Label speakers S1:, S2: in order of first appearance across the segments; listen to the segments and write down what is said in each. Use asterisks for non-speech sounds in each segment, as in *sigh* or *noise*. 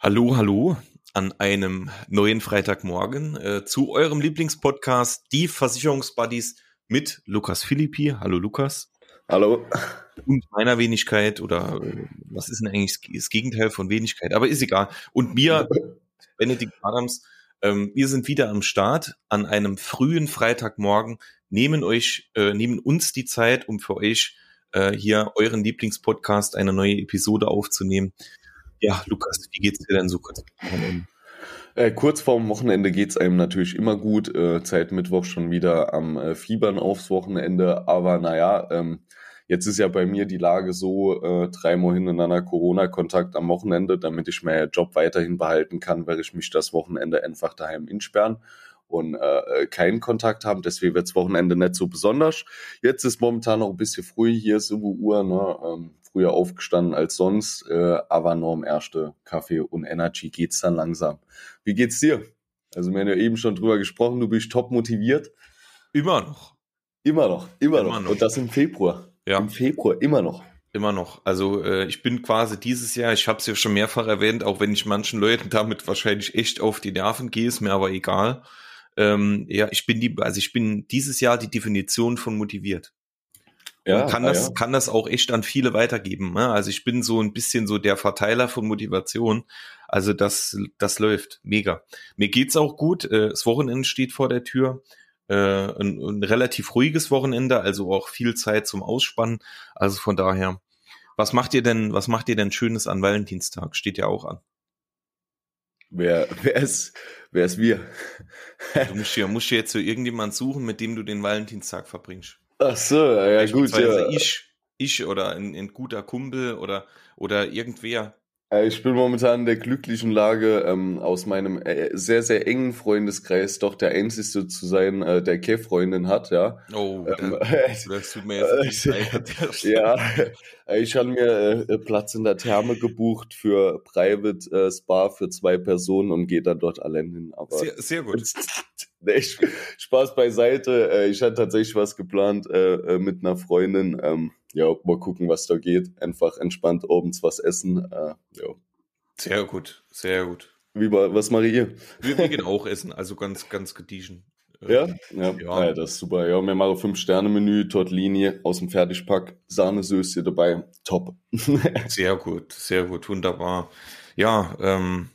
S1: Hallo, hallo an einem neuen Freitagmorgen äh, zu eurem Lieblingspodcast, die Versicherungsbuddies mit Lukas Philippi. Hallo Lukas.
S2: Hallo.
S1: Und meiner Wenigkeit oder äh, was ist denn eigentlich das Gegenteil von Wenigkeit? Aber ist egal. Und mir, *laughs* Benedikt Adams, ähm, wir sind wieder am Start an einem frühen Freitagmorgen, nehmen euch, äh, nehmen uns die Zeit, um für euch äh, hier euren Lieblingspodcast eine neue Episode aufzunehmen. Ja, Lukas, wie geht's dir denn so kurz
S2: Äh, kurz vorm Wochenende geht's einem natürlich immer gut. Äh, Zeit Mittwoch schon wieder am äh, Fiebern aufs Wochenende. Aber naja, ähm, jetzt ist ja bei mir die Lage so, äh, dreimal hintereinander Corona-Kontakt am Wochenende, damit ich meinen Job weiterhin behalten kann, werde ich mich das Wochenende einfach daheim insperren und äh, keinen Kontakt haben. Deswegen wird's Wochenende nicht so besonders. Jetzt ist momentan noch ein bisschen früh, hier 7 Uhr, ne? Ähm, früher aufgestanden als sonst, äh, aber nur um erste Kaffee und Energy geht's dann langsam. Wie geht's dir? Also wir haben ja eben schon drüber gesprochen, du bist top motiviert.
S1: Immer noch.
S2: Immer noch, immer, immer noch. noch. Und das im Februar.
S1: Ja.
S2: Im Februar, immer noch.
S1: Immer noch. Also äh, ich bin quasi dieses Jahr, ich habe es ja schon mehrfach erwähnt, auch wenn ich manchen Leuten damit wahrscheinlich echt auf die Nerven gehe, ist mir aber egal. Ähm, ja, ich bin die, also ich bin dieses Jahr die Definition von motiviert. Ja, kann ah, das, ja. kann das auch echt an viele weitergeben. Ne? Also ich bin so ein bisschen so der Verteiler von Motivation. Also das, das läuft mega. Mir geht's auch gut. Äh, das Wochenende steht vor der Tür. Äh, ein, ein relativ ruhiges Wochenende, also auch viel Zeit zum Ausspannen. Also von daher, was macht ihr denn, was macht ihr denn Schönes an Valentinstag? Steht ja auch an.
S2: Wer, wer ist, wer ist wir?
S1: du musst ja, musst ja jetzt so irgendjemand suchen, mit dem du den Valentinstag verbringst.
S2: Ach so, ja gut. Ja.
S1: Ich, ich oder ein, ein guter Kumpel oder, oder irgendwer.
S2: Äh, ich bin momentan in der glücklichen Lage, ähm, aus meinem äh, sehr, sehr engen Freundeskreis doch der Einzige zu sein, äh, der keine Freundin hat, ja.
S1: Oh, ähm, das, *laughs* das tut mir jetzt nicht leid. *laughs*
S2: ja, ich habe mir äh, Platz in der Therme gebucht für Private äh, Spa für zwei Personen und gehe dann dort allein hin. Aber
S1: sehr, sehr gut. *laughs*
S2: nee, Spaß beiseite. Äh, ich hatte tatsächlich was geplant äh, mit einer Freundin. Ähm, ja, mal gucken, was da geht. Einfach entspannt abends was essen. Äh, ja.
S1: Sehr gut, sehr gut.
S2: Wie, was mache ihr?
S1: Wir, wir gehen auch essen, also ganz, ganz gediegen.
S2: Äh, ja? Ja, ja. ja das ist super. Ja, wir machen Fünf-Sterne-Menü, Tortellini aus dem Fertigpack, Sahnesöße dabei. Top. *laughs*
S1: sehr gut, sehr gut, wunderbar. Ja, ähm,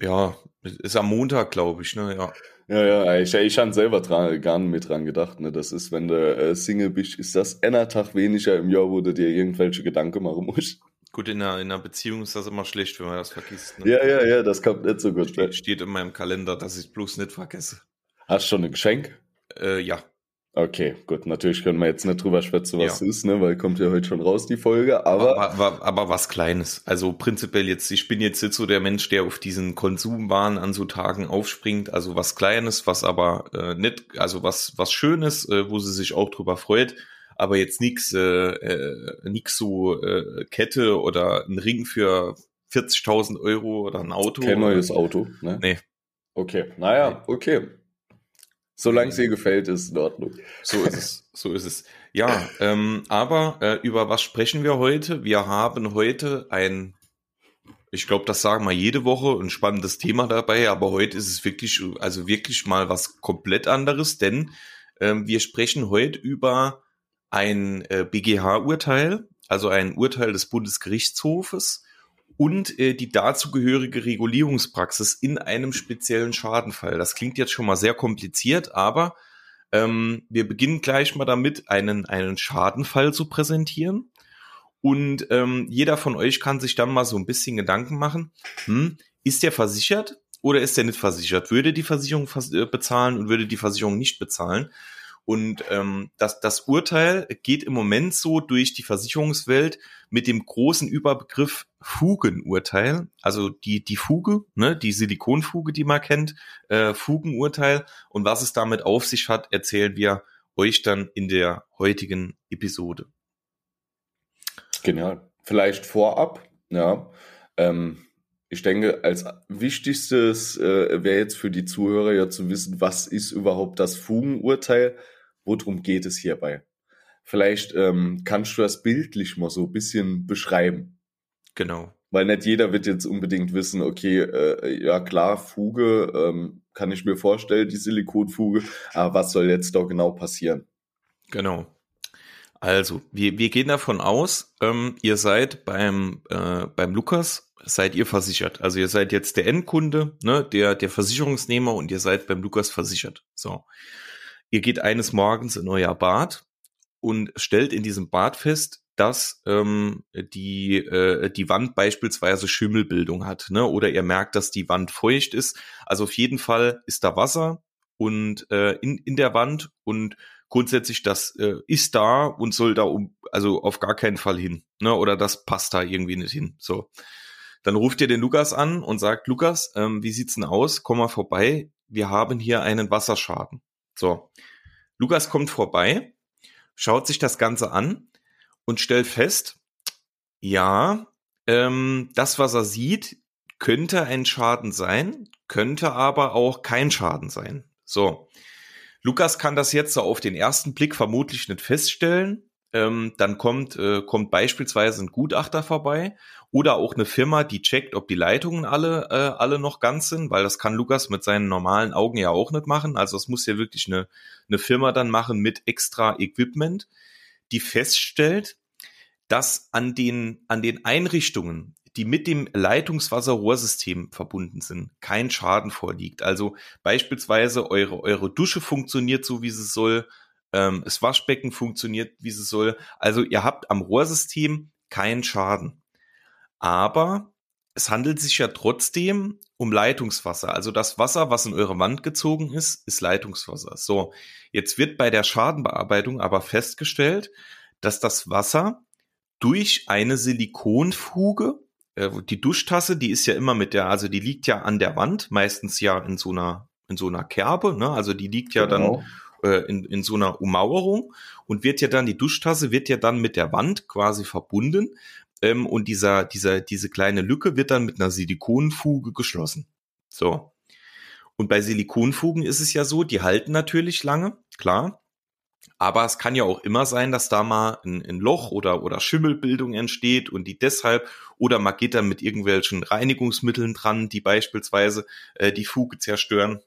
S1: ja, ist am Montag, glaube ich, ne? Ja.
S2: Ja, ja, ich, ich habe selber dran, gar nicht mit dran gedacht. Ne? Das ist, wenn du äh, Single bist, ist das einer Tag weniger im Jahr, wo du dir irgendwelche Gedanken machen musst.
S1: Gut, in einer, in einer Beziehung ist das immer schlecht, wenn man das vergisst. Ne?
S2: Ja, ja, ja, das kommt nicht so gut.
S1: Steht, steht in meinem Kalender, dass ich bloß nicht vergesse.
S2: Hast du schon ein Geschenk?
S1: Äh, ja.
S2: Okay, gut, natürlich können wir jetzt nicht drüber schwätzen, was ja. ist, ne, weil kommt ja heute schon raus, die Folge, aber...
S1: aber... Aber, aber. was Kleines. Also prinzipiell jetzt, ich bin jetzt nicht so der Mensch, der auf diesen Konsumwahn an so Tagen aufspringt, also was Kleines, was aber äh, nicht, also was, was Schönes, äh, wo sie sich auch drüber freut, aber jetzt nix, äh, äh, nix so äh, Kette oder ein Ring für 40.000 Euro oder ein Auto.
S2: Kein neues Auto, ne?
S1: Nee.
S2: Okay, naja, okay. Solange es ihr gefällt, ist in Ordnung.
S1: So ist es, so ist es. Ja, ähm, aber äh, über was sprechen wir heute? Wir haben heute ein, ich glaube, das sagen wir jede Woche, ein spannendes Thema dabei, aber heute ist es wirklich, also wirklich mal was komplett anderes, denn ähm, wir sprechen heute über ein äh, BGH-Urteil, also ein Urteil des Bundesgerichtshofes, und äh, die dazugehörige Regulierungspraxis in einem speziellen Schadenfall. Das klingt jetzt schon mal sehr kompliziert, aber ähm, wir beginnen gleich mal damit, einen, einen Schadenfall zu präsentieren. Und ähm, jeder von euch kann sich dann mal so ein bisschen Gedanken machen, hm, ist der versichert oder ist der nicht versichert? Würde die Versicherung äh, bezahlen und würde die Versicherung nicht bezahlen? Und ähm, das, das Urteil geht im Moment so durch die Versicherungswelt mit dem großen Überbegriff Fugenurteil. Also die, die Fuge, ne, die Silikonfuge, die man kennt, äh, Fugenurteil. Und was es damit auf sich hat, erzählen wir euch dann in der heutigen Episode.
S2: Genau. Vielleicht vorab, ja. Ähm, ich denke, als wichtigstes äh, wäre jetzt für die Zuhörer ja zu wissen, was ist überhaupt das Fugenurteil? Worum geht es hierbei? Vielleicht ähm, kannst du das bildlich mal so ein bisschen beschreiben.
S1: Genau.
S2: Weil nicht jeder wird jetzt unbedingt wissen, okay, äh, ja klar, Fuge, ähm, kann ich mir vorstellen, die Silikonfuge, aber was soll jetzt da genau passieren?
S1: Genau. Also, wir, wir gehen davon aus, ähm, ihr seid beim, äh, beim Lukas, seid ihr versichert. Also ihr seid jetzt der Endkunde, ne, der, der Versicherungsnehmer und ihr seid beim Lukas versichert. So. Ihr geht eines Morgens in euer Bad und stellt in diesem Bad fest, dass ähm, die, äh, die Wand beispielsweise Schimmelbildung hat, ne? Oder ihr merkt, dass die Wand feucht ist. Also auf jeden Fall ist da Wasser und äh, in, in der Wand und grundsätzlich das äh, ist da und soll da um, also auf gar keinen Fall hin, ne? Oder das passt da irgendwie nicht hin. So. Dann ruft ihr den Lukas an und sagt, Lukas, ähm, wie sieht's denn aus? Komm mal vorbei. Wir haben hier einen Wasserschaden. So. Lukas kommt vorbei, schaut sich das Ganze an und stellt fest, ja, ähm, das, was er sieht, könnte ein Schaden sein, könnte aber auch kein Schaden sein. So. Lukas kann das jetzt so auf den ersten Blick vermutlich nicht feststellen. Ähm, dann kommt, äh, kommt beispielsweise ein Gutachter vorbei oder auch eine Firma, die checkt, ob die Leitungen alle, äh, alle noch ganz sind, weil das kann Lukas mit seinen normalen Augen ja auch nicht machen. Also es muss ja wirklich eine, eine Firma dann machen mit extra Equipment, die feststellt, dass an den, an den Einrichtungen, die mit dem Leitungswasserrohrsystem verbunden sind, kein Schaden vorliegt. Also beispielsweise eure, eure Dusche funktioniert so, wie sie soll, ähm, das Waschbecken funktioniert, wie sie soll. Also ihr habt am Rohrsystem keinen Schaden. Aber es handelt sich ja trotzdem um Leitungswasser. Also das Wasser, was in eure Wand gezogen ist, ist Leitungswasser. So, jetzt wird bei der Schadenbearbeitung aber festgestellt, dass das Wasser durch eine Silikonfuge, äh, die Duschtasse, die ist ja immer mit der, also die liegt ja an der Wand, meistens ja in so einer, in so einer Kerbe, ne? Also die liegt ja genau. dann äh, in, in so einer Ummauerung und wird ja dann, die Duschtasse wird ja dann mit der Wand quasi verbunden ähm, und dieser, dieser, diese kleine Lücke wird dann mit einer Silikonfuge geschlossen. So. Und bei Silikonfugen ist es ja so, die halten natürlich lange, klar. Aber es kann ja auch immer sein, dass da mal ein, ein, Loch oder, oder Schimmelbildung entsteht und die deshalb, oder man geht dann mit irgendwelchen Reinigungsmitteln dran, die beispielsweise äh, die Fuge zerstören.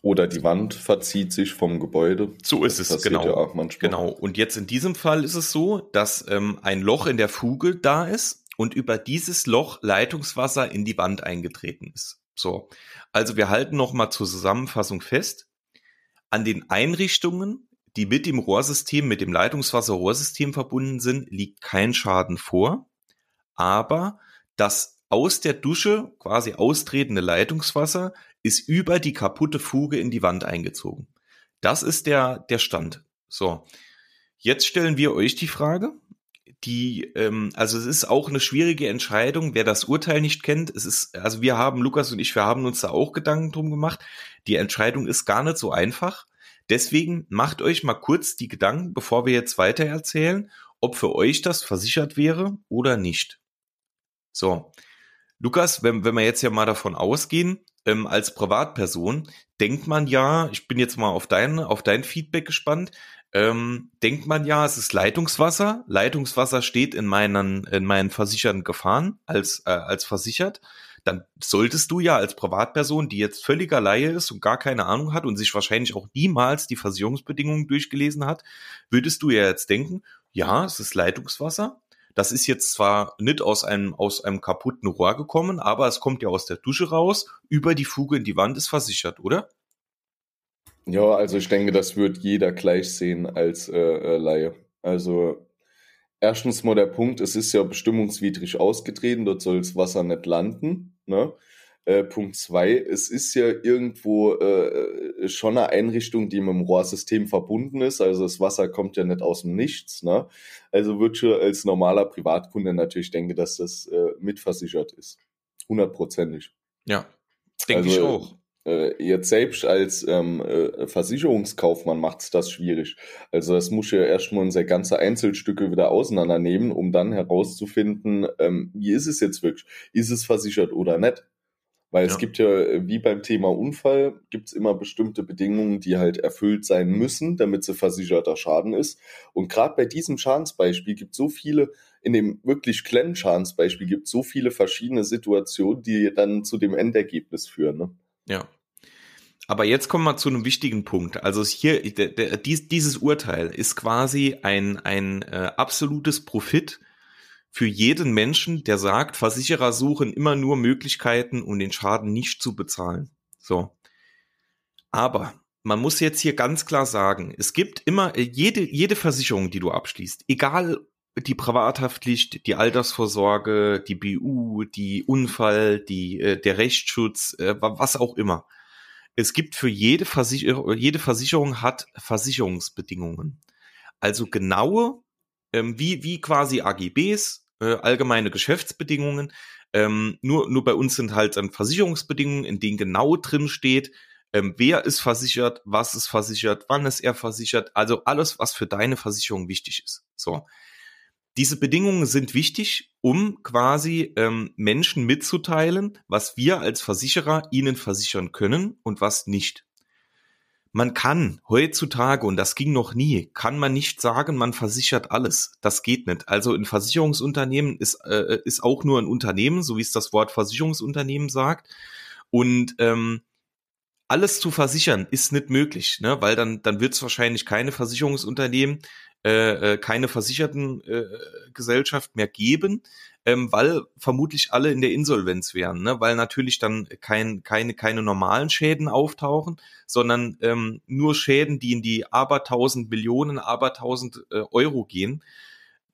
S2: Oder die Wand verzieht sich vom Gebäude.
S1: So ist es, genau. Ja genau. Und jetzt in diesem Fall ist es so, dass ähm, ein Loch in der Fuge da ist und über dieses Loch Leitungswasser in die Wand eingetreten ist. So. Also wir halten nochmal zur Zusammenfassung fest. An den Einrichtungen die mit dem Rohrsystem, mit dem Leitungswasser-Rohrsystem verbunden sind, liegt kein Schaden vor. Aber das aus der Dusche quasi austretende Leitungswasser ist über die kaputte Fuge in die Wand eingezogen. Das ist der, der Stand. So. Jetzt stellen wir euch die Frage, die, ähm, also es ist auch eine schwierige Entscheidung, wer das Urteil nicht kennt. Es ist, also wir haben, Lukas und ich, wir haben uns da auch Gedanken drum gemacht. Die Entscheidung ist gar nicht so einfach. Deswegen macht euch mal kurz die Gedanken, bevor wir jetzt weiter erzählen, ob für euch das versichert wäre oder nicht. So, Lukas, wenn, wenn wir jetzt ja mal davon ausgehen, ähm, als Privatperson denkt man ja, ich bin jetzt mal auf dein, auf dein Feedback gespannt, ähm, denkt man ja, es ist Leitungswasser. Leitungswasser steht in meinen, in meinen versicherten Gefahren als, äh, als versichert dann solltest du ja als Privatperson, die jetzt völliger Laie ist und gar keine Ahnung hat und sich wahrscheinlich auch niemals die Versicherungsbedingungen durchgelesen hat, würdest du ja jetzt denken, ja, es ist Leitungswasser. Das ist jetzt zwar nicht aus einem, aus einem kaputten Rohr gekommen, aber es kommt ja aus der Dusche raus, über die Fuge in die Wand ist versichert, oder?
S2: Ja, also ich denke, das wird jeder gleich sehen als äh, äh Laie. Also erstens mal der Punkt, es ist ja bestimmungswidrig ausgetreten, dort soll das Wasser nicht landen. Ne? Äh, Punkt zwei, es ist ja irgendwo äh, schon eine Einrichtung, die mit dem Rohrsystem verbunden ist. Also das Wasser kommt ja nicht aus dem Nichts. Ne? Also würde ich als normaler Privatkunde natürlich denken, dass das äh, mitversichert ist. Hundertprozentig.
S1: Ja, denke also, ich auch.
S2: Äh, jetzt selbst als ähm, äh, Versicherungskaufmann macht es das schwierig. Also das muss ja erstmal unsere ganze Einzelstücke wieder auseinandernehmen, um dann herauszufinden, ähm, wie ist es jetzt wirklich? Ist es versichert oder nicht? Weil ja. es gibt ja, wie beim Thema Unfall, gibt es immer bestimmte Bedingungen, die halt erfüllt sein müssen, damit sie versicherter Schaden ist. Und gerade bei diesem Schadensbeispiel gibt es so viele, in dem wirklich kleinen Schadensbeispiel gibt es so viele verschiedene Situationen, die dann zu dem Endergebnis führen. Ne?
S1: Ja. Aber jetzt kommen wir zu einem wichtigen Punkt. Also hier, der, der, dies, dieses Urteil ist quasi ein, ein äh, absolutes Profit für jeden Menschen, der sagt, Versicherer suchen immer nur Möglichkeiten, um den Schaden nicht zu bezahlen. So. Aber man muss jetzt hier ganz klar sagen, es gibt immer jede, jede Versicherung, die du abschließt, egal die Privathaftpflicht, die Altersvorsorge, die BU, die Unfall, die, äh, der Rechtsschutz, äh, was auch immer. Es gibt für jede Versicherung, jede Versicherung hat Versicherungsbedingungen. Also genaue, ähm, wie, wie quasi AGBs, äh, allgemeine Geschäftsbedingungen. Ähm, nur, nur bei uns sind halt dann Versicherungsbedingungen, in denen genau drin steht, ähm, wer ist versichert, was ist versichert, wann ist er versichert, also alles, was für deine Versicherung wichtig ist. So. Diese Bedingungen sind wichtig, um quasi ähm, Menschen mitzuteilen, was wir als Versicherer ihnen versichern können und was nicht man kann heutzutage, und das ging noch nie, kann man nicht sagen, man versichert alles. Das geht nicht. Also ein Versicherungsunternehmen ist, äh, ist auch nur ein Unternehmen, so wie es das Wort Versicherungsunternehmen sagt. Und ähm, alles zu versichern ist nicht möglich, ne? weil dann, dann wird es wahrscheinlich keine Versicherungsunternehmen, äh, äh, keine versicherten äh, mehr geben, ähm, weil vermutlich alle in der Insolvenz wären, ne? weil natürlich dann kein, keine, keine normalen Schäden auftauchen, sondern ähm, nur Schäden, die in die abertausend Millionen, abertausend äh, Euro gehen.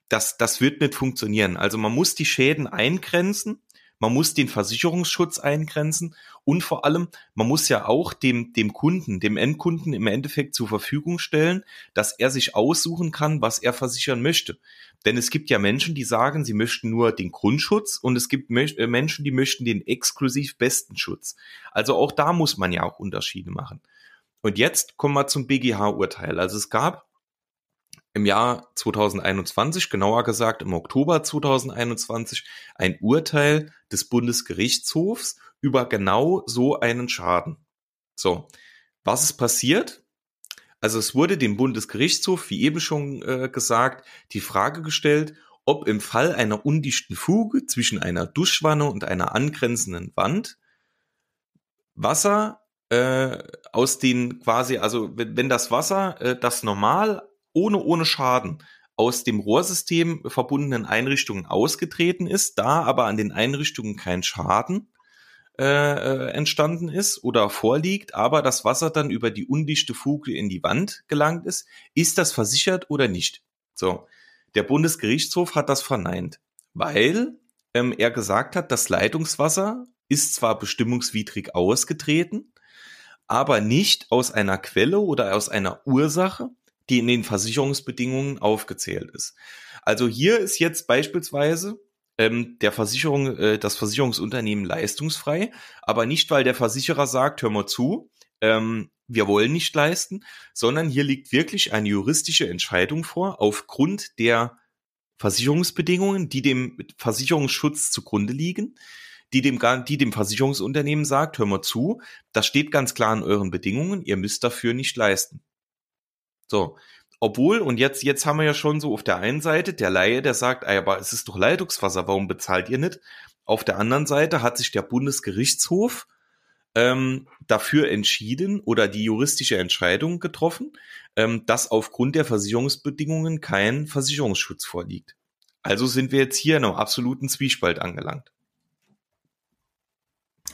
S1: Das, das wird nicht funktionieren. Also man muss die Schäden eingrenzen man muss den Versicherungsschutz eingrenzen und vor allem, man muss ja auch dem, dem Kunden, dem Endkunden im Endeffekt zur Verfügung stellen, dass er sich aussuchen kann, was er versichern möchte. Denn es gibt ja Menschen, die sagen, sie möchten nur den Grundschutz und es gibt äh, Menschen, die möchten den exklusiv besten Schutz. Also auch da muss man ja auch Unterschiede machen. Und jetzt kommen wir zum BGH-Urteil. Also es gab im Jahr 2021, genauer gesagt im Oktober 2021, ein Urteil des Bundesgerichtshofs über genau so einen Schaden. So, was ist passiert? Also es wurde dem Bundesgerichtshof, wie eben schon äh, gesagt, die Frage gestellt, ob im Fall einer undichten Fuge zwischen einer Duschwanne und einer angrenzenden Wand Wasser äh, aus den quasi, also wenn, wenn das Wasser, äh, das normal ohne, ohne Schaden aus dem Rohrsystem verbundenen Einrichtungen ausgetreten ist, da aber an den Einrichtungen kein Schaden äh, äh, entstanden ist oder vorliegt, aber das Wasser dann über die undichte Fuge in die Wand gelangt ist, ist das versichert oder nicht? So, der Bundesgerichtshof hat das verneint, weil ähm, er gesagt hat, das Leitungswasser ist zwar bestimmungswidrig ausgetreten, aber nicht aus einer Quelle oder aus einer Ursache, die in den Versicherungsbedingungen aufgezählt ist. Also hier ist jetzt beispielsweise ähm, der Versicherung, äh, das Versicherungsunternehmen leistungsfrei, aber nicht, weil der Versicherer sagt, hör mal zu, ähm, wir wollen nicht leisten, sondern hier liegt wirklich eine juristische Entscheidung vor aufgrund der Versicherungsbedingungen, die dem Versicherungsschutz zugrunde liegen, die dem, die dem Versicherungsunternehmen sagt, hör mal zu, das steht ganz klar in euren Bedingungen, ihr müsst dafür nicht leisten. So. Obwohl, und jetzt, jetzt haben wir ja schon so auf der einen Seite der Laie, der sagt, aber es ist doch Leitungswasser, warum bezahlt ihr nicht? Auf der anderen Seite hat sich der Bundesgerichtshof ähm, dafür entschieden oder die juristische Entscheidung getroffen, ähm, dass aufgrund der Versicherungsbedingungen kein Versicherungsschutz vorliegt. Also sind wir jetzt hier in einem absoluten Zwiespalt angelangt.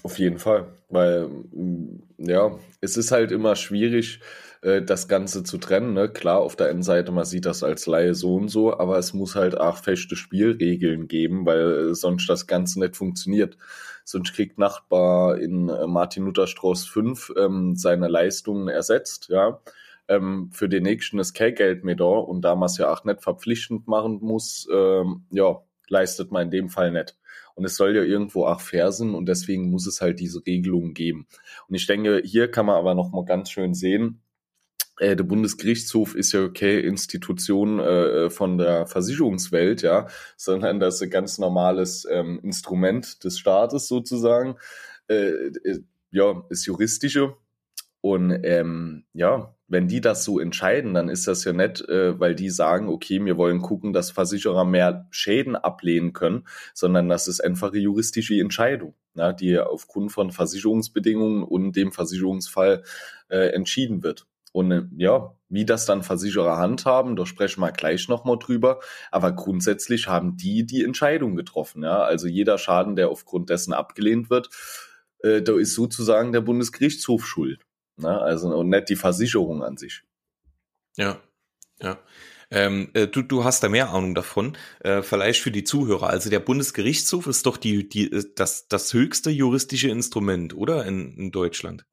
S2: Auf jeden Fall, weil mm, ja, es ist halt immer schwierig, äh, das Ganze zu trennen. Ne? Klar, auf der einen Seite, man sieht das als Laie so und so, aber es muss halt auch feste Spielregeln geben, weil äh, sonst das Ganze nicht funktioniert. Sonst kriegt Nachbar in äh, Martin Luther Strauß 5 ähm, seine Leistungen ersetzt, ja. Ähm, für den nächsten ist kein Geld mehr da und da man es ja auch nicht verpflichtend machen muss, ähm, ja, leistet man in dem Fall nicht. Und es soll ja irgendwo auch fair sein und deswegen muss es halt diese Regelungen geben. Und ich denke, hier kann man aber noch mal ganz schön sehen, äh, der Bundesgerichtshof ist ja okay Institution äh, von der Versicherungswelt, ja, sondern das ist ein ganz normales ähm, Instrument des Staates sozusagen. äh, ja, ist juristische. Und ähm, ja, wenn die das so entscheiden, dann ist das ja nett, äh, weil die sagen, okay, wir wollen gucken, dass Versicherer mehr Schäden ablehnen können, sondern das ist einfach eine juristische Entscheidung, na, die aufgrund von Versicherungsbedingungen und dem Versicherungsfall äh, entschieden wird. Und äh, ja, wie das dann Versicherer handhaben, da sprechen wir gleich nochmal drüber. Aber grundsätzlich haben die die Entscheidung getroffen. Ja? Also jeder Schaden, der aufgrund dessen abgelehnt wird, äh, da ist sozusagen der Bundesgerichtshof schuld. Ne? Also und nicht die Versicherung an sich.
S1: Ja, ja. Ähm, äh, du, du hast da mehr Ahnung davon, äh, vielleicht für die Zuhörer. Also der Bundesgerichtshof ist doch die, die, äh, das, das höchste juristische Instrument, oder? In, in Deutschland.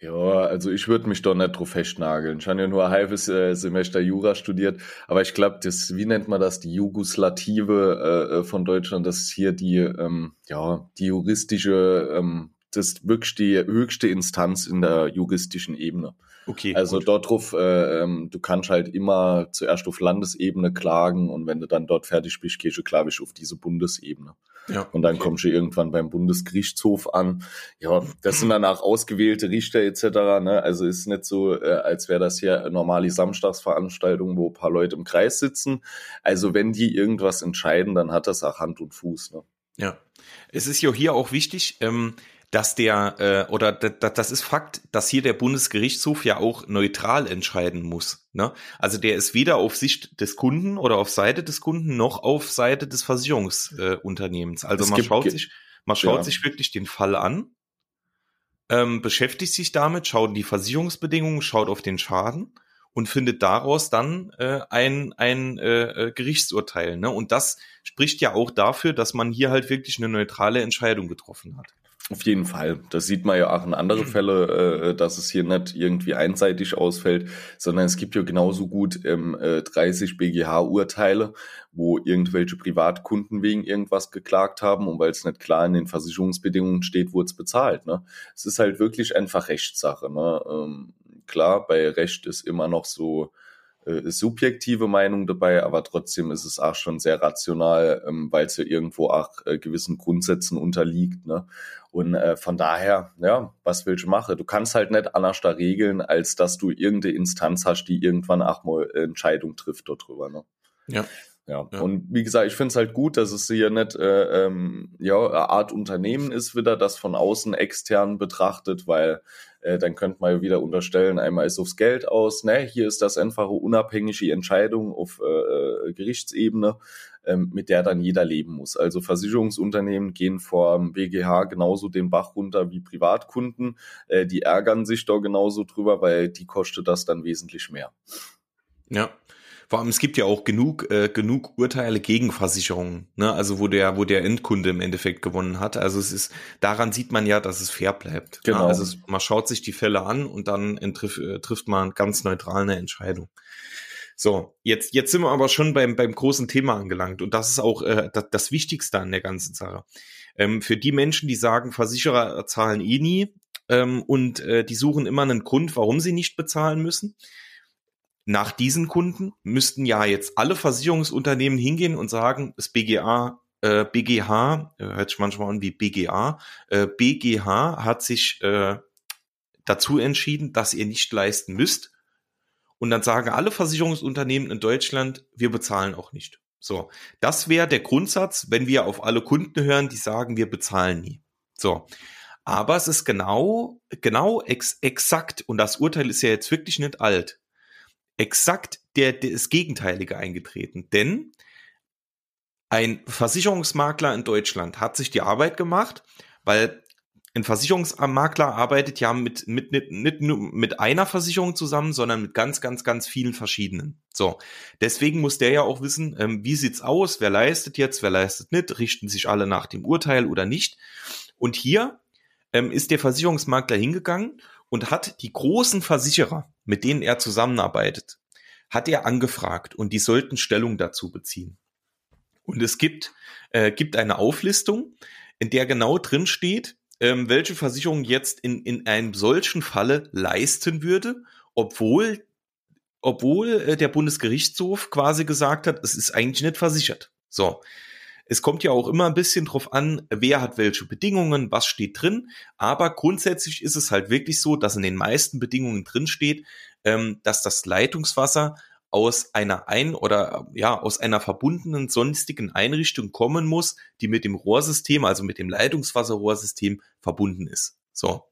S2: Ja, also ich würde mich doch nicht drauf festnageln. Ich habe ja nur ein halbes äh, Semester Jura studiert, aber ich glaube, das, wie nennt man das, die Jugoslative äh, äh, von Deutschland, das ist hier die, ähm, ja, die juristische ähm, das ist wirklich die höchste Instanz in der juristischen Ebene. Okay. Also gut. dort drauf, äh, ähm, du kannst halt immer zuerst auf Landesebene klagen und wenn du dann dort fertig bist, gehst du, glaube ich, auf diese Bundesebene. Ja, und dann okay. kommst du irgendwann beim Bundesgerichtshof an. Ja, das sind danach ausgewählte Richter etc. Ne? Also ist nicht so, äh, als wäre das hier normale Samstagsveranstaltung, wo ein paar Leute im Kreis sitzen. Also wenn die irgendwas entscheiden, dann hat das auch Hand und Fuß. Ne?
S1: Ja, es ist ja hier auch wichtig, ähm, dass der, äh, oder das ist Fakt, dass hier der Bundesgerichtshof ja auch neutral entscheiden muss. Ne? Also der ist weder auf Sicht des Kunden oder auf Seite des Kunden noch auf Seite des Versicherungsunternehmens. Äh, also es man schaut sich, man schaut ja. sich wirklich den Fall an, ähm, beschäftigt sich damit, schaut die Versicherungsbedingungen, schaut auf den Schaden und findet daraus dann äh, ein, ein äh, äh Gerichtsurteil. Ne? Und das spricht ja auch dafür, dass man hier halt wirklich eine neutrale Entscheidung getroffen hat.
S2: Auf jeden Fall. Das sieht man ja auch in anderen mhm. Fällen, äh, dass es hier nicht irgendwie einseitig ausfällt, sondern es gibt ja genauso gut ähm, äh, 30 BGH-Urteile, wo irgendwelche Privatkunden wegen irgendwas geklagt haben und weil es nicht klar in den Versicherungsbedingungen steht, wurde es bezahlt. Ne? Es ist halt wirklich einfach Rechtssache. Ne? Ähm, klar, bei Recht ist immer noch so äh, subjektive Meinung dabei, aber trotzdem ist es auch schon sehr rational, ähm, weil es ja irgendwo auch äh, gewissen Grundsätzen unterliegt. Ne? Und äh, von daher, ja, was willst du machen? Du kannst halt nicht anders da regeln, als dass du irgendeine Instanz hast, die irgendwann auch mal Entscheidung trifft darüber. Ne?
S1: Ja.
S2: Ja. ja. und wie gesagt, ich finde es halt gut, dass es hier nicht äh, ähm, ja, eine Art Unternehmen ist, wieder das von außen extern betrachtet, weil äh, dann könnte man wieder unterstellen, einmal ist aufs Geld aus, ne, hier ist das einfache unabhängige Entscheidung auf äh, äh Gerichtsebene, ähm, mit der dann jeder leben muss. Also Versicherungsunternehmen gehen vor dem BGH genauso den Bach runter wie Privatkunden, äh, die ärgern sich da genauso drüber, weil die kostet das dann wesentlich mehr.
S1: Ja, vor allem, es gibt ja auch genug, äh, genug Urteile gegen Versicherungen, ne? Also wo der, wo der Endkunde im Endeffekt gewonnen hat. Also es ist, daran sieht man ja, dass es fair bleibt. Ne? Genau. Ne? Also es, man schaut sich die Fälle an und dann triff, äh, trifft man ganz neutral eine Entscheidung. So, jetzt, jetzt sind wir aber schon beim, beim großen Thema angelangt und das ist auch äh, das, das Wichtigste an der ganzen Sache. Ähm, für die Menschen, die sagen, Versicherer zahlen eh nie ähm, und äh, die suchen immer einen Grund, warum sie nicht bezahlen müssen nach diesen Kunden müssten ja jetzt alle Versicherungsunternehmen hingehen und sagen, das BGA, äh, BGH, äh, hört sich manchmal an wie BGA, äh, BGH hat sich äh, dazu entschieden, dass ihr nicht leisten müsst. Und dann sagen alle Versicherungsunternehmen in Deutschland, wir bezahlen auch nicht. So, das wäre der Grundsatz, wenn wir auf alle Kunden hören, die sagen, wir bezahlen nie. So, aber es ist genau, genau ex, exakt, und das Urteil ist ja jetzt wirklich nicht alt, exakt der, das Gegenteilige eingetreten. Denn ein Versicherungsmakler in Deutschland hat sich die Arbeit gemacht, weil ein Versicherungsmakler arbeitet ja mit, mit, nicht, nicht nur mit einer Versicherung zusammen, sondern mit ganz, ganz, ganz vielen verschiedenen. So. Deswegen muss der ja auch wissen, ähm, wie sieht's aus, wer leistet jetzt, wer leistet nicht, richten sich alle nach dem Urteil oder nicht. Und hier ähm, ist der Versicherungsmakler hingegangen und hat die großen Versicherer, mit denen er zusammenarbeitet, hat er angefragt und die sollten Stellung dazu beziehen. Und es gibt, äh, gibt eine Auflistung, in der genau drin steht, ähm, welche Versicherung jetzt in, in einem solchen Falle leisten würde, obwohl, obwohl äh, der Bundesgerichtshof quasi gesagt hat, es ist eigentlich nicht versichert. So. Es kommt ja auch immer ein bisschen drauf an, wer hat welche Bedingungen, was steht drin. Aber grundsätzlich ist es halt wirklich so, dass in den meisten Bedingungen drin steht, ähm, dass das Leitungswasser aus einer ein oder ja aus einer verbundenen sonstigen Einrichtung kommen muss, die mit dem Rohrsystem, also mit dem Leitungswasserrohrsystem verbunden ist. So.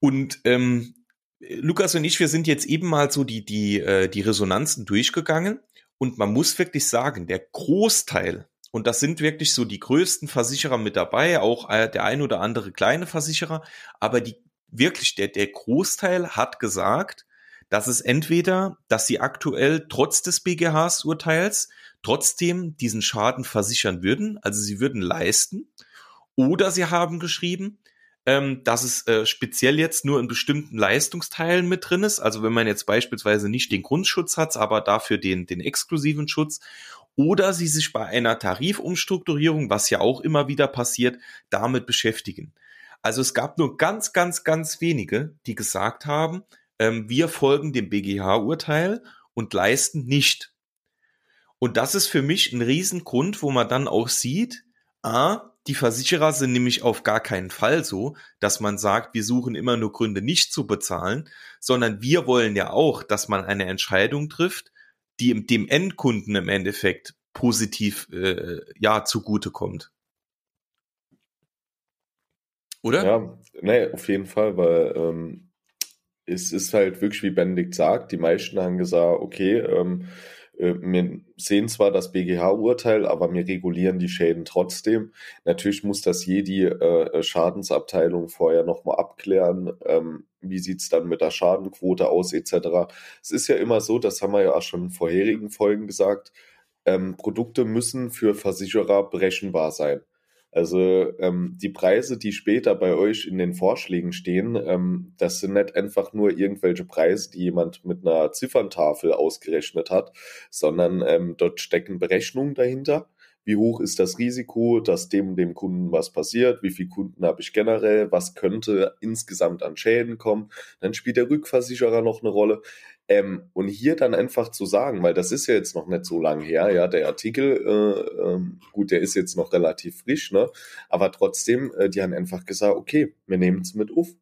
S1: Und ähm, Lukas und ich, wir sind jetzt eben mal so die die äh, die Resonanzen durchgegangen und man muss wirklich sagen, der Großteil und das sind wirklich so die größten Versicherer mit dabei, auch äh, der ein oder andere kleine Versicherer, aber die wirklich der der Großteil hat gesagt, dass es entweder, dass sie aktuell trotz des BGHs-Urteils trotzdem diesen Schaden versichern würden, also sie würden leisten, oder sie haben geschrieben, ähm, dass es äh, speziell jetzt nur in bestimmten Leistungsteilen mit drin ist. Also wenn man jetzt beispielsweise nicht den Grundschutz hat, aber dafür den, den exklusiven Schutz. Oder sie sich bei einer Tarifumstrukturierung, was ja auch immer wieder passiert, damit beschäftigen. Also es gab nur ganz, ganz, ganz wenige, die gesagt haben, ähm, wir folgen dem BGH-Urteil und leisten nicht. Und das ist für mich ein Riesengrund, wo man dann auch sieht, a, die Versicherer sind nämlich auf gar keinen Fall so, dass man sagt, wir suchen immer nur Gründe nicht zu bezahlen, sondern wir wollen ja auch, dass man eine Entscheidung trifft, die dem Endkunden im Endeffekt positiv äh, ja zugutekommt.
S2: Oder? Ja, nee, auf jeden Fall, weil ähm, es ist halt wirklich, wie Benedikt sagt, die meisten haben gesagt, okay, ähm, äh, wir sehen zwar das BGH-Urteil, aber wir regulieren die Schäden trotzdem. Natürlich muss das jede äh, Schadensabteilung vorher nochmal abklären. Ähm, wie sieht's dann mit der Schadenquote aus, etc. Es ist ja immer so, das haben wir ja auch schon in vorherigen Folgen gesagt, ähm, Produkte müssen für Versicherer berechenbar sein. Also ähm, die Preise, die später bei euch in den Vorschlägen stehen, ähm, das sind nicht einfach nur irgendwelche Preise, die jemand mit einer Zifferntafel ausgerechnet hat, sondern ähm, dort stecken Berechnungen dahinter. Wie hoch ist das Risiko, dass dem dem Kunden was passiert? Wie viele Kunden habe ich generell? Was könnte insgesamt an Schäden kommen? Dann spielt der Rückversicherer noch eine Rolle. Ähm, und hier dann einfach zu sagen, weil das ist ja jetzt noch nicht so lange her, ja, der Artikel, äh, ähm, gut, der ist jetzt noch relativ frisch, ne? Aber trotzdem, äh, die haben einfach gesagt, okay, wir nehmen es mit auf.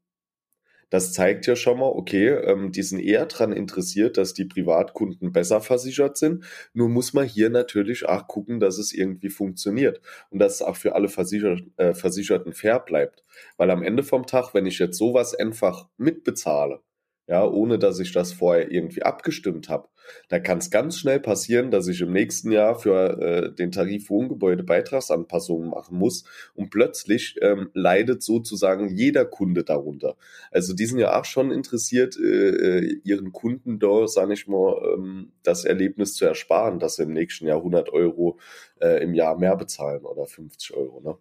S2: Das zeigt ja schon mal, okay, ähm, die sind eher daran interessiert, dass die Privatkunden besser versichert sind. Nur muss man hier natürlich auch gucken, dass es irgendwie funktioniert und dass es auch für alle Versicher äh, Versicherten fair bleibt. Weil am Ende vom Tag, wenn ich jetzt sowas einfach mitbezahle, ja, ohne dass ich das vorher irgendwie abgestimmt habe. Da kann es ganz schnell passieren, dass ich im nächsten Jahr für äh, den Tarif Wohngebäude Beitragsanpassungen machen muss und plötzlich ähm, leidet sozusagen jeder Kunde darunter. Also die sind ja auch schon interessiert, äh, äh ihren Kunden da, sage ich mal, ähm, das Erlebnis zu ersparen, dass sie im nächsten Jahr 100 Euro äh, im Jahr mehr bezahlen oder 50 Euro. Ne?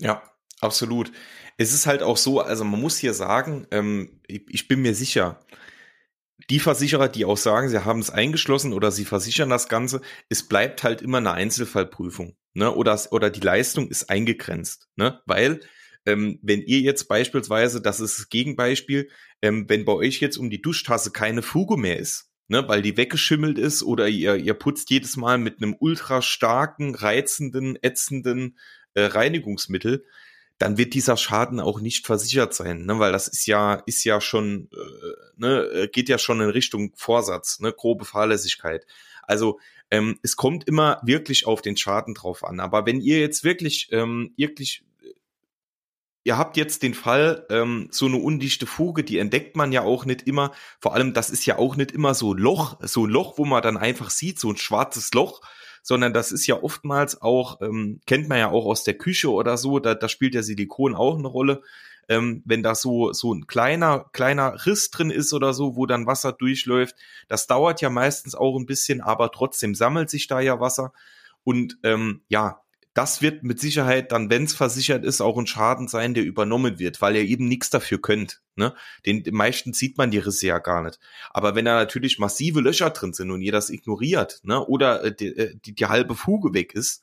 S1: Ja, absolut es ist halt auch so, also man muss hier sagen, ähm, ich, ich bin mir sicher, die Versicherer, die auch sagen, sie haben es eingeschlossen oder sie versichern das Ganze, es bleibt halt immer eine Einzelfallprüfung, ne? Oder, oder die Leistung ist eingegrenzt, ne? Weil ähm, wenn ihr jetzt beispielsweise, das ist das Gegenbeispiel, ähm, wenn bei euch jetzt um die Duschtasse keine Fuge mehr ist, ne, weil die weggeschimmelt ist oder ihr, ihr putzt jedes Mal mit einem ultra starken, reizenden, ätzenden äh, Reinigungsmittel, dann wird dieser Schaden auch nicht versichert sein, ne? weil das ist ja, ist ja schon, äh, ne, äh, geht ja schon in Richtung Vorsatz, ne, grobe Fahrlässigkeit. Also ähm, es kommt immer wirklich auf den Schaden drauf an. Aber wenn ihr jetzt wirklich, ähm, wirklich, äh, ihr habt jetzt den Fall, ähm, so eine undichte Fuge, die entdeckt man ja auch nicht immer. Vor allem, das ist ja auch nicht immer so Loch, so ein Loch, wo man dann einfach sieht, so ein schwarzes Loch, sondern das ist ja oftmals auch, ähm, kennt man ja auch aus der Küche oder so, da, da spielt der Silikon auch eine Rolle. Ähm, wenn da so, so ein kleiner, kleiner Riss drin ist oder so, wo dann Wasser durchläuft, das dauert ja meistens auch ein bisschen, aber trotzdem sammelt sich da ja Wasser. Und ähm, ja, das wird mit Sicherheit dann, wenn es versichert ist, auch ein Schaden sein, der übernommen wird, weil ihr eben nichts dafür könnt. Ne? Den, den meisten sieht man die Risse ja gar nicht. Aber wenn da natürlich massive Löcher drin sind und ihr das ignoriert, ne, oder äh, die, äh, die, die halbe Fuge weg ist,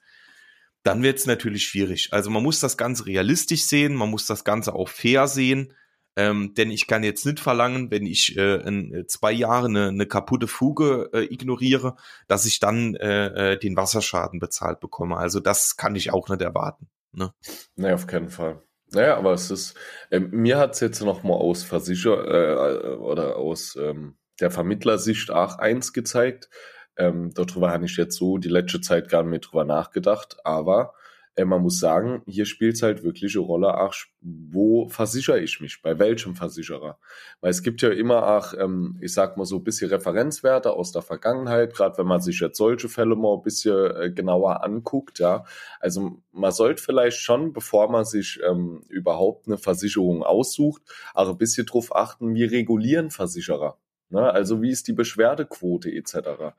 S1: dann wird es natürlich schwierig. Also man muss das Ganze realistisch sehen, man muss das Ganze auch fair sehen. Ähm, denn ich kann jetzt nicht verlangen, wenn ich äh, in äh, zwei Jahre eine, eine kaputte Fuge äh, ignoriere, dass ich dann äh, äh, den Wasserschaden bezahlt bekomme. Also das kann ich auch nicht erwarten. Ne?
S2: Nee, auf keinen Fall. Naja, aber es ist, äh, mir hat es jetzt nochmal aus Versicher äh, oder aus ähm, der Vermittlersicht auch eins gezeigt. Ähm, darüber habe ich jetzt so die letzte Zeit gar nicht mehr drüber nachgedacht, aber äh, man muss sagen, hier spielt es halt wirklich eine Rolle, ach, wo versichere ich mich, bei welchem Versicherer? Weil es gibt ja immer auch, ähm, ich sag mal so ein bisschen Referenzwerte aus der Vergangenheit, gerade wenn man sich jetzt solche Fälle mal ein bisschen äh, genauer anguckt, ja. Also man sollte vielleicht schon, bevor man sich ähm, überhaupt eine Versicherung aussucht, auch ein bisschen drauf achten, wie regulieren Versicherer. Ne? Also wie ist die Beschwerdequote etc.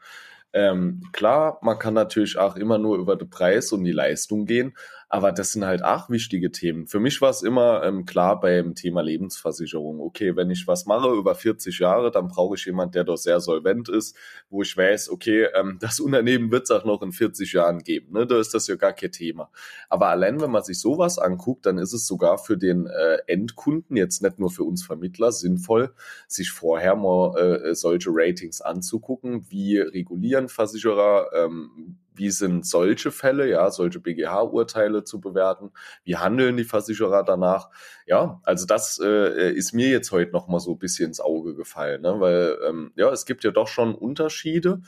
S2: Ähm, klar, man kann natürlich auch immer nur über den Preis und die Leistung gehen, aber das sind halt auch wichtige Themen. Für mich war es immer ähm, klar beim Thema Lebensversicherung. Okay, wenn ich was mache über 40 Jahre, dann brauche ich jemand, der doch sehr solvent ist, wo ich weiß, okay, ähm, *laughs* das Unternehmen wird es auch noch in 40 Jahren geben. Ne? Da ist das ja gar kein Thema. Aber allein, wenn man sich sowas anguckt, dann ist es sogar für den äh, Endkunden, jetzt nicht nur für uns Vermittler, sinnvoll, sich vorher mal äh, solche Ratings anzugucken. Wie regulieren Versicherer? Ähm, wie sind solche Fälle, ja, solche BGH-Urteile zu bewerten, wie handeln die Versicherer danach. Ja, also das äh, ist mir jetzt heute noch mal so ein bisschen ins Auge gefallen, ne? weil ähm, ja, es gibt ja doch schon Unterschiede.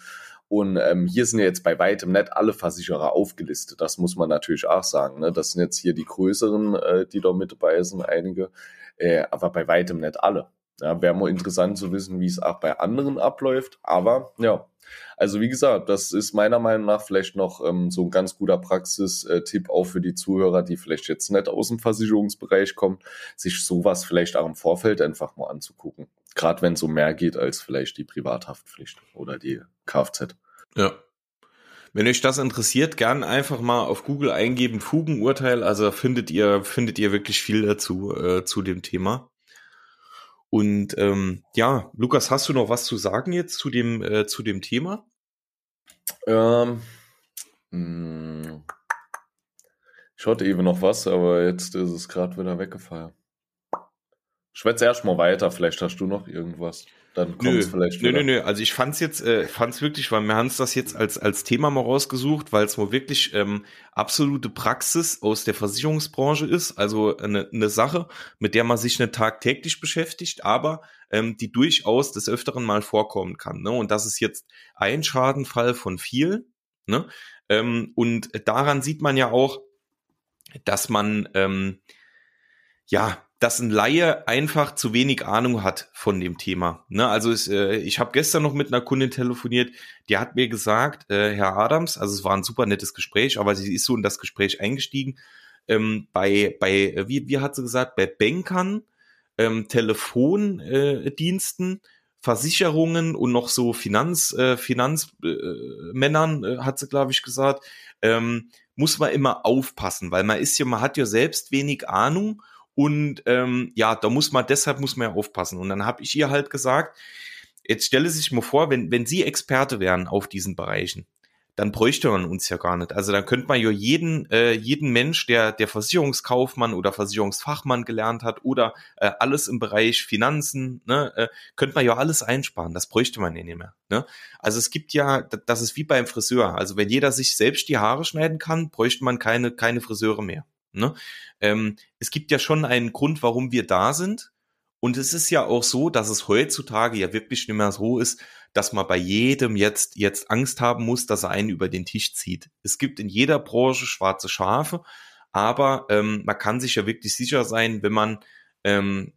S2: Und ähm, hier sind ja jetzt bei weitem nicht alle Versicherer aufgelistet. Das muss man natürlich auch sagen. Ne? Das sind jetzt hier die größeren, äh, die da mit dabei sind, einige, äh, aber bei weitem nicht alle. Ja, wäre mal interessant zu wissen, wie es auch bei anderen abläuft. Aber ja, also wie gesagt, das ist meiner Meinung nach vielleicht noch ähm, so ein ganz guter Praxistipp auch für die Zuhörer, die vielleicht jetzt nicht aus dem Versicherungsbereich kommen, sich sowas vielleicht auch im Vorfeld einfach mal anzugucken. Gerade wenn es um mehr geht als vielleicht die Privathaftpflicht oder die Kfz.
S1: Ja. Wenn euch das interessiert, gern einfach mal auf Google eingeben, Fugenurteil. Also findet ihr, findet ihr wirklich viel dazu, äh, zu dem Thema. Und ähm, ja, Lukas, hast du noch was zu sagen jetzt zu dem, äh, zu dem Thema?
S2: Ähm, hm. ich hatte eben noch was, aber jetzt ist es gerade wieder weggefallen. Schwätze erstmal weiter, vielleicht hast du noch irgendwas dann kommt es vielleicht
S1: wieder. Nö, nö, nö. Also ich fand's jetzt, äh, fand's wirklich, weil wir haben das jetzt als, als Thema mal rausgesucht, weil es mal wirklich ähm, absolute Praxis aus der Versicherungsbranche ist. Also eine, eine Sache, mit der man sich nicht tagtäglich beschäftigt, aber ähm, die durchaus des Öfteren mal vorkommen kann. Ne? Und das ist jetzt ein Schadenfall von vielen. Ne? Ähm, und daran sieht man ja auch, dass man ähm, ja dass ein Laie einfach zu wenig Ahnung hat von dem Thema. Ne? Also es, äh, ich habe gestern noch mit einer Kundin telefoniert, die hat mir gesagt, äh, Herr Adams, also es war ein super nettes Gespräch, aber sie ist so in das Gespräch eingestiegen. Ähm, bei, bei, äh, wie, wie hat sie gesagt, bei Bankern, ähm, Telefondiensten, Versicherungen und noch so Finanz, äh, Finanzmännern, äh, hat sie, glaube ich, gesagt, ähm, muss man immer aufpassen, weil man ist ja, man hat ja selbst wenig Ahnung und ähm, ja, da muss man, deshalb muss man ja aufpassen. Und dann habe ich ihr halt gesagt, jetzt stelle sich mal vor, wenn, wenn Sie Experte wären auf diesen Bereichen, dann bräuchte man uns ja gar nicht. Also dann könnte man ja jeden, äh, jeden Mensch, der, der Versicherungskaufmann oder Versicherungsfachmann gelernt hat oder äh, alles im Bereich Finanzen, ne, äh, könnte man ja alles einsparen. Das bräuchte man ja nicht mehr. Ne? Also es gibt ja, das ist wie beim Friseur. Also wenn jeder sich selbst die Haare schneiden kann, bräuchte man keine, keine Friseure mehr. Ne? Ähm, es gibt ja schon einen Grund, warum wir da sind. Und es ist ja auch so, dass es heutzutage ja wirklich nicht mehr so ist, dass man bei jedem jetzt, jetzt Angst haben muss, dass er einen über den Tisch zieht. Es gibt in jeder Branche schwarze Schafe, aber ähm, man kann sich ja wirklich sicher sein, wenn man ähm,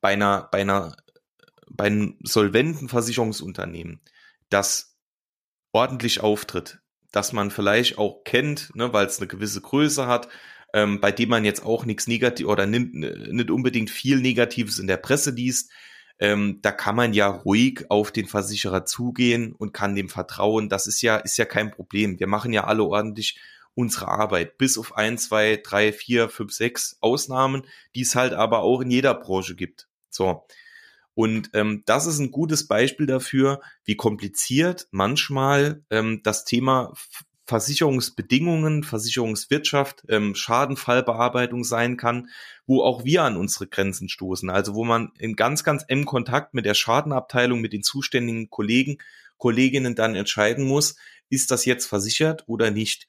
S1: bei einer, bei einer, bei einem solventen Versicherungsunternehmen, das ordentlich auftritt, dass man vielleicht auch kennt, ne, weil es eine gewisse Größe hat, ähm, bei dem man jetzt auch nichts negativ oder nicht, nicht unbedingt viel Negatives in der Presse liest. Ähm, da kann man ja ruhig auf den Versicherer zugehen und kann dem vertrauen. Das ist ja, ist ja kein Problem. Wir machen ja alle ordentlich unsere Arbeit. Bis auf ein, zwei, drei, vier, fünf, sechs Ausnahmen, die es halt aber auch in jeder Branche gibt. So. Und ähm, das ist ein gutes Beispiel dafür, wie kompliziert manchmal ähm, das Thema Versicherungsbedingungen, Versicherungswirtschaft, ähm, Schadenfallbearbeitung sein kann, wo auch wir an unsere Grenzen stoßen. Also wo man in ganz, ganz engem Kontakt mit der Schadenabteilung, mit den zuständigen Kollegen, Kolleginnen dann entscheiden muss, ist das jetzt versichert oder nicht.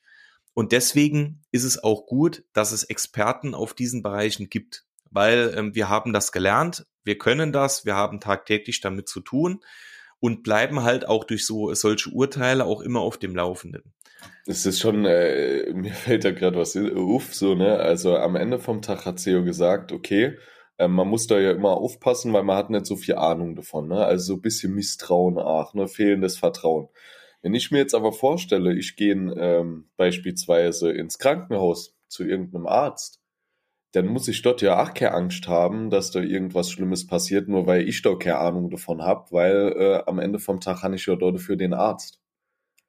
S1: Und deswegen ist es auch gut, dass es Experten auf diesen Bereichen gibt, weil ähm, wir haben das gelernt, wir können das, wir haben tagtäglich damit zu tun und bleiben halt auch durch so solche Urteile auch immer auf dem Laufenden.
S2: Es ist schon, äh, mir *laughs* fällt da gerade was auf, so, ne? Also am Ende vom Tag hat CEO gesagt, okay, äh, man muss da ja immer aufpassen, weil man hat nicht so viel Ahnung davon, ne? Also so ein bisschen Misstrauen auch, ne? Fehlendes Vertrauen. Wenn ich mir jetzt aber vorstelle, ich gehe ähm, beispielsweise ins Krankenhaus zu irgendeinem Arzt, dann muss ich dort ja auch keine Angst haben, dass da irgendwas Schlimmes passiert, nur weil ich da keine Ahnung davon habe, weil äh, am Ende vom Tag habe ich ja dort für den Arzt.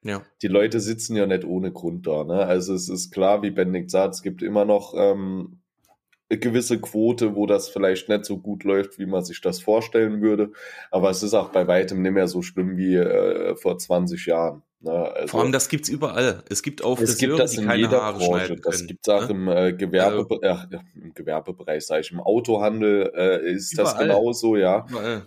S2: Ja. Die Leute sitzen ja nicht ohne Grund da. Ne? Also es ist klar, wie Benedikt sagt, es gibt immer noch ähm, eine gewisse Quote, wo das vielleicht nicht so gut läuft, wie man sich das vorstellen würde. Aber es ist auch bei weitem nicht mehr so schlimm wie äh, vor 20 Jahren.
S1: Ne? Also, Vor allem, das gibt's überall. Es gibt auch
S2: es gibt das in jeder Haare Branche. Das gibt es auch ne? im, äh, Gewerbe, also, äh, im Gewerbebereich, sage ich, im Autohandel äh, ist überall. das genauso, ja. Überall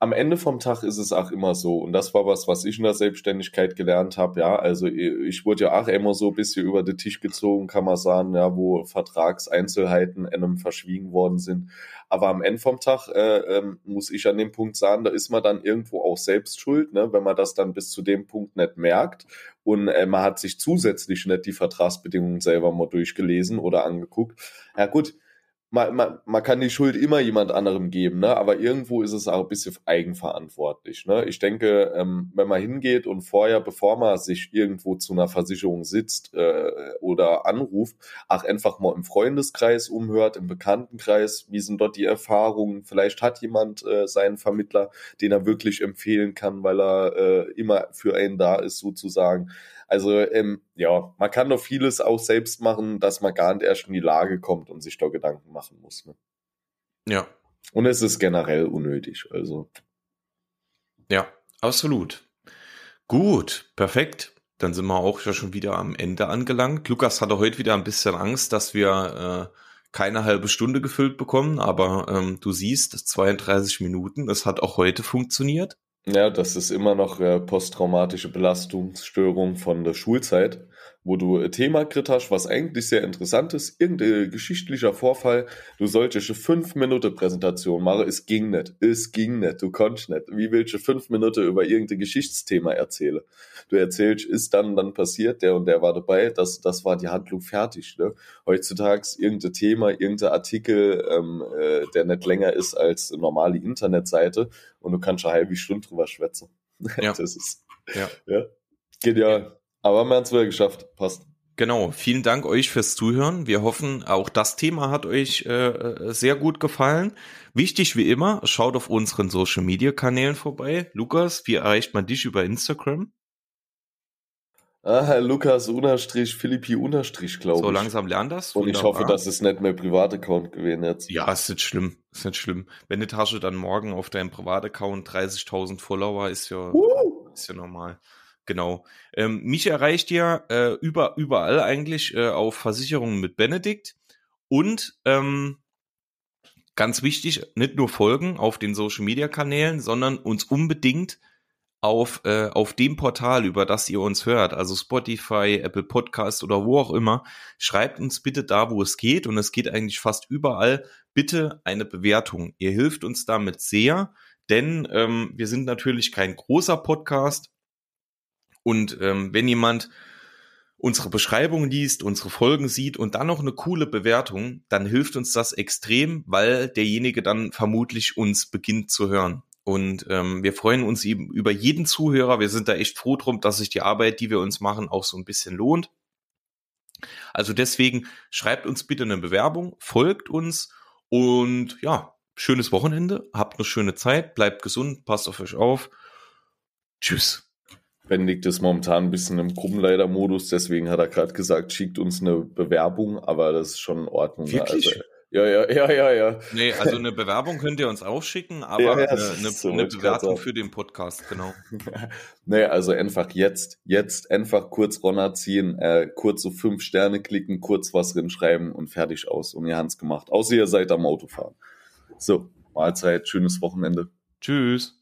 S2: am Ende vom Tag ist es auch immer so, und das war was, was ich in der Selbstständigkeit gelernt habe, ja, also ich wurde ja auch immer so ein bisschen über den Tisch gezogen, kann man sagen, ja, wo Vertragseinzelheiten einem verschwiegen worden sind. Aber am Ende vom Tag äh, ähm, muss ich an dem Punkt sagen, da ist man dann irgendwo auch selbst schuld, ne, wenn man das dann bis zu dem Punkt nicht merkt und äh, man hat sich zusätzlich nicht die Vertragsbedingungen selber mal durchgelesen oder angeguckt. Ja gut, man, man, man kann die Schuld immer jemand anderem geben, ne? aber irgendwo ist es auch ein bisschen eigenverantwortlich. Ne? Ich denke, ähm, wenn man hingeht und vorher, bevor man sich irgendwo zu einer Versicherung sitzt äh, oder anruft, auch einfach mal im Freundeskreis umhört, im Bekanntenkreis, wie sind dort die Erfahrungen? Vielleicht hat jemand äh, seinen Vermittler, den er wirklich empfehlen kann, weil er äh, immer für einen da ist, sozusagen. Also ähm, ja, man kann doch vieles auch selbst machen, dass man gar nicht erst in die Lage kommt und sich da Gedanken machen muss. Ne?
S1: Ja.
S2: Und es ist generell unnötig. Also.
S1: Ja, absolut. Gut, perfekt. Dann sind wir auch schon wieder am Ende angelangt. Lukas hatte heute wieder ein bisschen Angst, dass wir äh, keine halbe Stunde gefüllt bekommen, aber ähm, du siehst, 32 Minuten, es hat auch heute funktioniert.
S2: Ja, das ist immer noch äh, posttraumatische Belastungsstörung von der Schulzeit wo du ein Thema kriegt hast, was eigentlich sehr interessant ist, irgendein geschichtlicher Vorfall, du solltest eine 5 Minuten Präsentation machen, es ging nicht, es ging nicht, du konntest nicht. Wie willst du 5 Minuten über irgendein Geschichtsthema erzählen? Du erzählst, ist dann dann passiert, der und der war dabei, das, das war die Handlung fertig. Ne? Heutzutage irgendein Thema, irgendein Artikel, ähm, äh, der nicht länger ist als eine normale Internetseite und du kannst eine halbe Stunde drüber schwätzen. *laughs* Ja. Das ist, ja. ja. Genial. Aber wir haben es wieder geschafft. Passt.
S1: Genau, vielen Dank euch fürs Zuhören. Wir hoffen, auch das Thema hat euch äh, äh, sehr gut gefallen. Wichtig wie immer, schaut auf unseren Social Media Kanälen vorbei. Lukas, wie erreicht man dich über Instagram?
S2: Ah, Lukas unterstrich Philippi unterstrich, glaube ich.
S1: So langsam lernt das.
S2: Und ich hoffe, dass es nicht mehr Privataccount gewesen jetzt.
S1: Ja, ist nicht schlimm. Ist nicht schlimm. Wenn die Tasche dann morgen auf deinem Privataccount 30.000 Follower ist ja, uh. ist ja normal. Genau. Ähm, mich erreicht ja äh, über, überall eigentlich äh, auf Versicherungen mit Benedikt. Und ähm, ganz wichtig, nicht nur folgen auf den Social Media Kanälen, sondern uns unbedingt auf, äh, auf dem Portal, über das ihr uns hört, also Spotify, Apple Podcast oder wo auch immer, schreibt uns bitte da, wo es geht, und es geht eigentlich fast überall, bitte eine Bewertung. Ihr hilft uns damit sehr, denn ähm, wir sind natürlich kein großer Podcast, und ähm, wenn jemand unsere Beschreibung liest, unsere Folgen sieht und dann noch eine coole Bewertung, dann hilft uns das extrem, weil derjenige dann vermutlich uns beginnt zu hören. Und ähm, wir freuen uns eben über jeden Zuhörer. Wir sind da echt froh drum, dass sich die Arbeit, die wir uns machen, auch so ein bisschen lohnt. Also deswegen schreibt uns bitte eine Bewerbung, folgt uns und ja, schönes Wochenende, habt eine schöne Zeit, bleibt gesund, passt auf euch auf. Tschüss.
S2: Benedikt ist momentan ein bisschen im Gruppenleiter-Modus, deswegen hat er gerade gesagt, schickt uns eine Bewerbung, aber das ist schon in Ordnung.
S1: Wirklich?
S2: Also, Ja, ja, ja, ja, ja.
S1: Nee, also eine Bewerbung könnt ihr uns auch schicken, aber
S2: Ja, ja,
S1: eine, eine,
S2: so,
S1: eine Bewertung für den Podcast, genau. *laughs*
S2: nee, also einfach jetzt, jetzt einfach kurz Ronner ziehen, äh, kurz so fünf Sterne klicken, kurz was drin schreiben und fertig aus. Und ihr habt's gemacht. Außer ihr seid am Autofahren. So, Mahlzeit, schönes Wochenende.
S1: Tschüss.